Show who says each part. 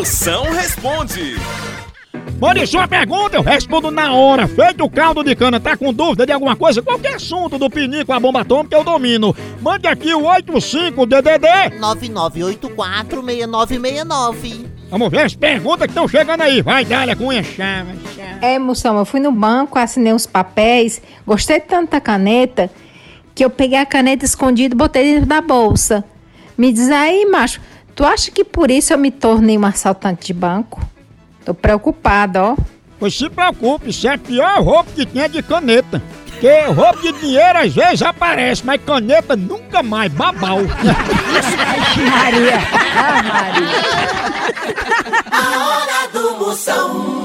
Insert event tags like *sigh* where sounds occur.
Speaker 1: Moção responde.
Speaker 2: Mande sua pergunta, eu respondo na hora. Feito o caldo de cana, tá com dúvida de alguma coisa? Qualquer assunto do pinico a bomba atômica eu domino. Mande aqui o 85DDD.
Speaker 3: 99846969.
Speaker 2: Vamos ver as perguntas que estão chegando aí. Vai, Dália, com chave.
Speaker 4: É, moção, eu fui no banco, assinei uns papéis, gostei tanto da caneta que eu peguei a caneta escondida e botei dentro da bolsa. Me diz aí, macho, tu acha que por isso eu me tornei um assaltante de banco? Tô preocupada, ó.
Speaker 2: Pois se preocupe, isso é a pior roupa que tem é de caneta. Porque roupa de dinheiro às vezes aparece, mas caneta nunca mais, babau.
Speaker 4: Maria, ah, *laughs* Maria.
Speaker 5: A hora do Moção.